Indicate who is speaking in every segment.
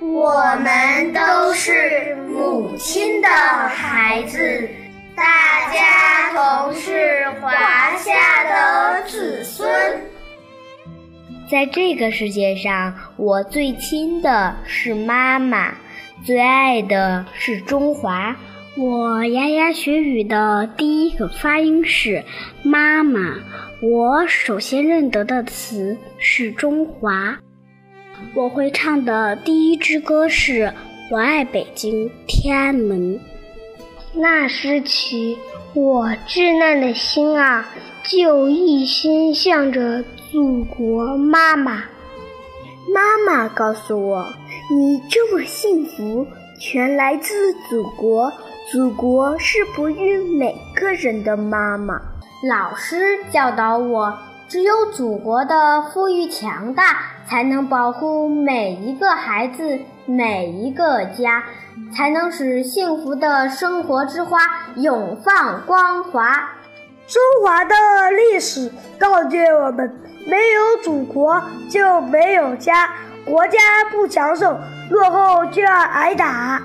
Speaker 1: 我们都是母亲的孩子，大家同是华夏的子孙。
Speaker 2: 在这个世界上，我最亲的是妈妈，最爱的是中华。
Speaker 3: 我牙牙学语的第一个发音是“妈妈”，我首先认得的词是“中华”。我会唱的第一支歌是《我爱北京天安门》。那时起，我稚嫩的心啊，就一心向着祖国妈妈。
Speaker 4: 妈妈告诉我，你这么幸福，全来自祖国。祖国是哺育每个人的妈妈。
Speaker 2: 老师教导我，只有祖国的富裕强大，才能保护每一个孩子、每一个家，才能使幸福的生活之花永放光华。
Speaker 5: 中华的历史告诫我们：没有祖国就没有家，国家不强盛，落后就要挨打。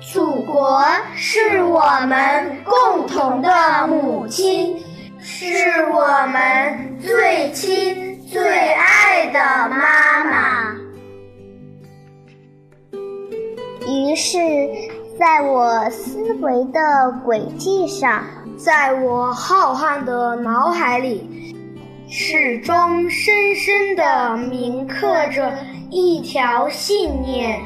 Speaker 1: 祖国是我们共同的母亲，是我们最亲最爱的妈妈。
Speaker 4: 于是，在我思维的轨迹上，
Speaker 5: 在我浩瀚的脑海里，
Speaker 1: 始终深深地铭刻着一条信念。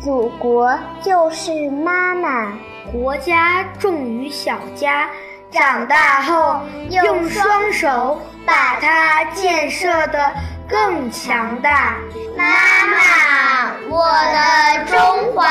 Speaker 4: 祖国就是妈妈，
Speaker 5: 国家重于小家，长大后用双手把它建设得更强大。
Speaker 1: 妈妈，我的中华，